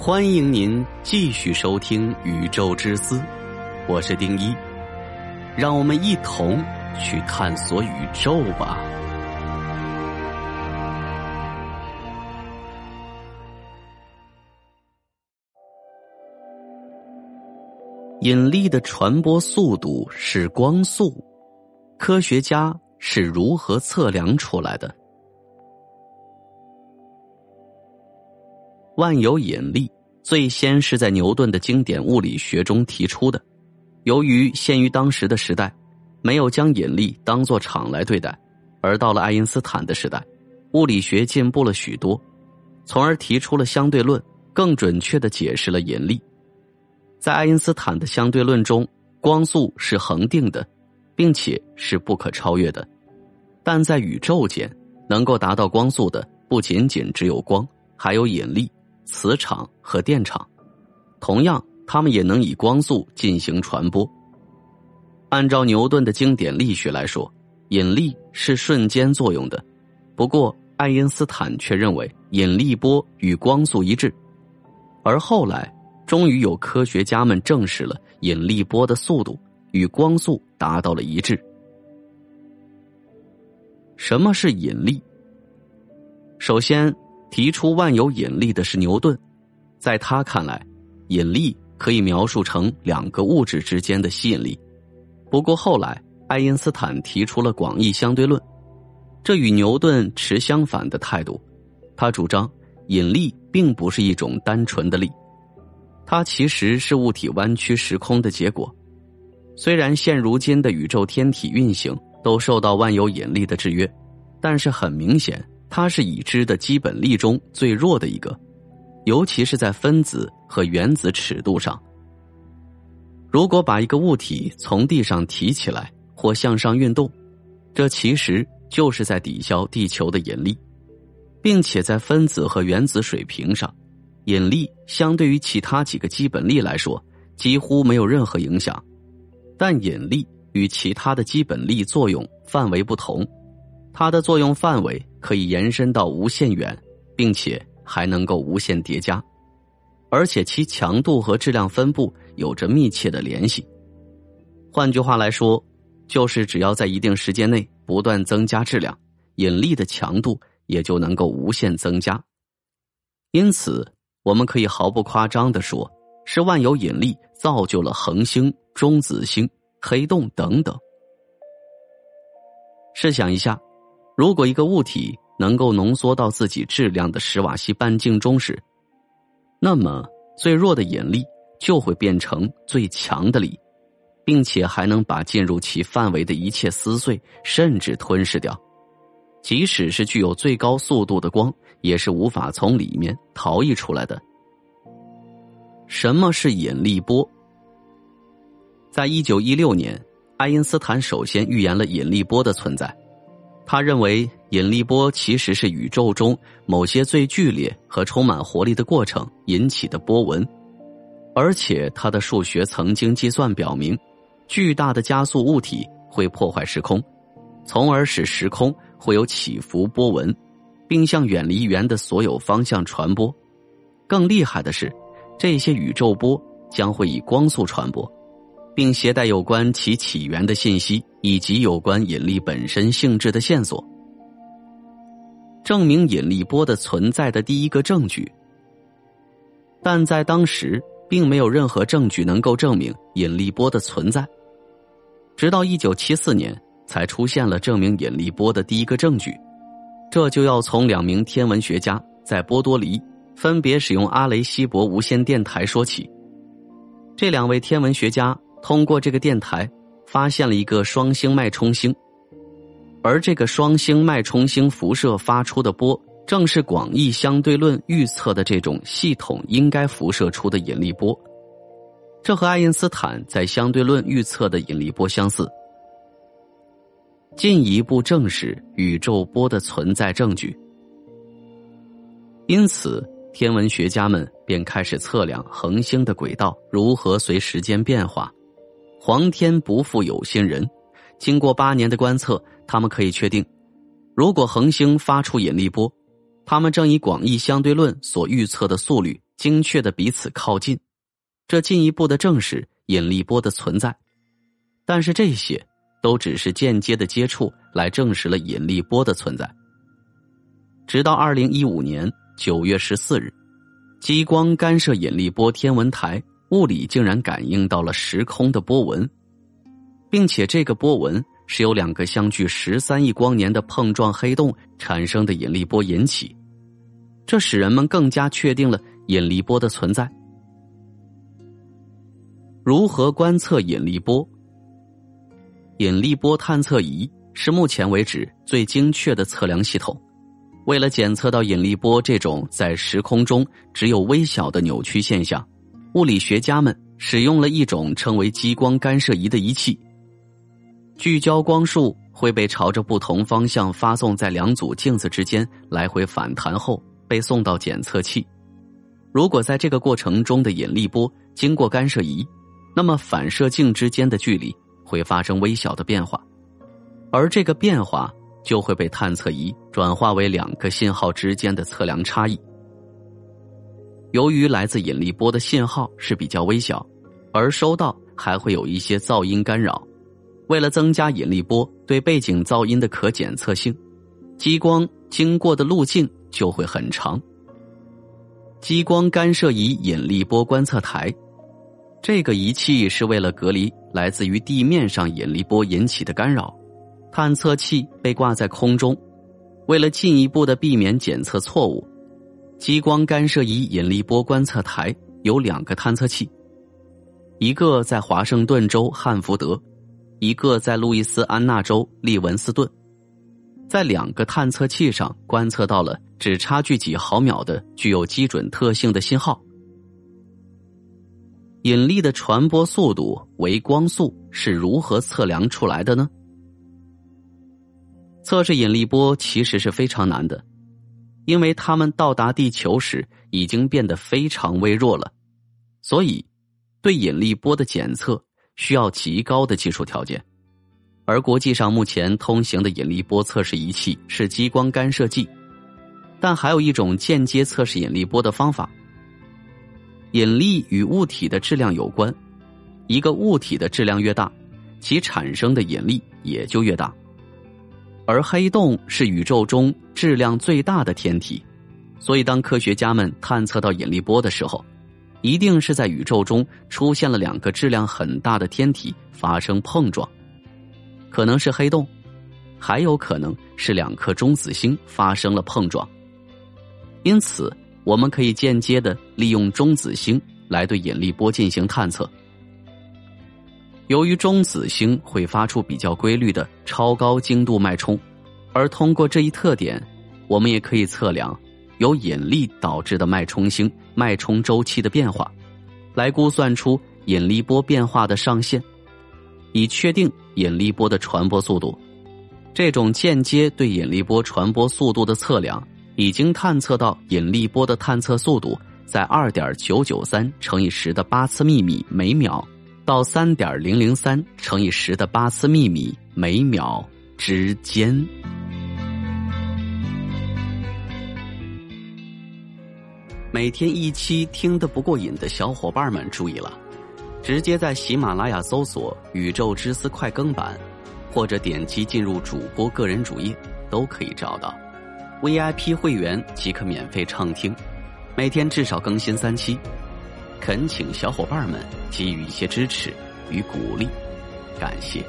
欢迎您继续收听《宇宙之思》，我是丁一，让我们一同去探索宇宙吧。引力的传播速度是光速，科学家是如何测量出来的？万有引力最先是在牛顿的经典物理学中提出的。由于限于当时的时代，没有将引力当作场来对待，而到了爱因斯坦的时代，物理学进步了许多，从而提出了相对论，更准确的解释了引力。在爱因斯坦的相对论中，光速是恒定的，并且是不可超越的。但在宇宙间，能够达到光速的不仅仅只有光，还有引力。磁场和电场，同样，它们也能以光速进行传播。按照牛顿的经典力学来说，引力是瞬间作用的。不过，爱因斯坦却认为引力波与光速一致。而后来，终于有科学家们证实了引力波的速度与光速达到了一致。什么是引力？首先。提出万有引力的是牛顿，在他看来，引力可以描述成两个物质之间的吸引力。不过后来，爱因斯坦提出了广义相对论，这与牛顿持相反的态度。他主张引力并不是一种单纯的力，它其实是物体弯曲时空的结果。虽然现如今的宇宙天体运行都受到万有引力的制约，但是很明显。它是已知的基本力中最弱的一个，尤其是在分子和原子尺度上。如果把一个物体从地上提起来或向上运动，这其实就是在抵消地球的引力，并且在分子和原子水平上，引力相对于其他几个基本力来说几乎没有任何影响。但引力与其他的基本力作用范围不同。它的作用范围可以延伸到无限远，并且还能够无限叠加，而且其强度和质量分布有着密切的联系。换句话来说，就是只要在一定时间内不断增加质量，引力的强度也就能够无限增加。因此，我们可以毫不夸张的说，是万有引力造就了恒星、中子星、黑洞等等。试想一下。如果一个物体能够浓缩到自己质量的史瓦西半径中时，那么最弱的引力就会变成最强的力，并且还能把进入其范围的一切撕碎，甚至吞噬掉。即使是具有最高速度的光，也是无法从里面逃逸出来的。什么是引力波？在一九一六年，爱因斯坦首先预言了引力波的存在。他认为引力波其实是宇宙中某些最剧烈和充满活力的过程引起的波纹，而且他的数学曾经计算表明，巨大的加速物体会破坏时空，从而使时空会有起伏波纹，并向远离圆的所有方向传播。更厉害的是，这些宇宙波将会以光速传播。并携带有关其起源的信息，以及有关引力本身性质的线索，证明引力波的存在的第一个证据。但在当时，并没有任何证据能够证明引力波的存在。直到一九七四年，才出现了证明引力波的第一个证据。这就要从两名天文学家在波多黎分别使用阿雷西博无线电台说起。这两位天文学家。通过这个电台，发现了一个双星脉冲星，而这个双星脉冲星辐射发出的波，正是广义相对论预测的这种系统应该辐射出的引力波。这和爱因斯坦在相对论预测的引力波相似，进一步证实宇宙波的存在证据。因此，天文学家们便开始测量恒星的轨道如何随时间变化。皇天不负有心人，经过八年的观测，他们可以确定，如果恒星发出引力波，它们正以广义相对论所预测的速率精确的彼此靠近，这进一步的证实引力波的存在。但是这些都只是间接的接触来证实了引力波的存在。直到二零一五年九月十四日，激光干涉引力波天文台物理竟然感应到了时空的波纹，并且这个波纹是由两个相距十三亿光年的碰撞黑洞产生的引力波引起，这使人们更加确定了引力波的存在。如何观测引力波？引力波探测仪是目前为止最精确的测量系统。为了检测到引力波这种在时空中只有微小的扭曲现象，物理学家们使用了一种称为激光干涉仪的仪器。聚焦光束会被朝着不同方向发送在两组镜子之间来回反弹后，被送到检测器。如果在这个过程中的引力波经过干涉仪，那么反射镜之间的距离会发生微小的变化，而这个变化。就会被探测仪转化为两个信号之间的测量差异。由于来自引力波的信号是比较微小，而收到还会有一些噪音干扰。为了增加引力波对背景噪音的可检测性，激光经过的路径就会很长。激光干涉仪引力波观测台，这个仪器是为了隔离来自于地面上引力波引起的干扰。探测器被挂在空中，为了进一步的避免检测错误，激光干涉仪引力波观测台有两个探测器，一个在华盛顿州汉福德，一个在路易斯安那州利文斯顿，在两个探测器上观测到了只差距几毫秒的具有基准特性的信号。引力的传播速度为光速是如何测量出来的呢？测试引力波其实是非常难的，因为它们到达地球时已经变得非常微弱了，所以对引力波的检测需要极高的技术条件。而国际上目前通行的引力波测试仪器是激光干涉剂，但还有一种间接测试引力波的方法。引力与物体的质量有关，一个物体的质量越大，其产生的引力也就越大。而黑洞是宇宙中质量最大的天体，所以当科学家们探测到引力波的时候，一定是在宇宙中出现了两个质量很大的天体发生碰撞，可能是黑洞，还有可能是两颗中子星发生了碰撞。因此，我们可以间接的利用中子星来对引力波进行探测。由于中子星会发出比较规律的超高精度脉冲，而通过这一特点，我们也可以测量由引力导致的脉冲星脉冲周期的变化，来估算出引力波变化的上限，以确定引力波的传播速度。这种间接对引力波传播速度的测量，已经探测到引力波的探测速度在二点九九三乘以十的八次密米每秒。到三点零零三乘以十的八次密米每秒之间。每天一期听得不过瘾的小伙伴们注意了，直接在喜马拉雅搜索“宇宙之思快更版”，或者点击进入主播个人主页都可以找到。VIP 会员即可免费畅听，每天至少更新三期。恳请小伙伴们给予一些支持与鼓励，感谢。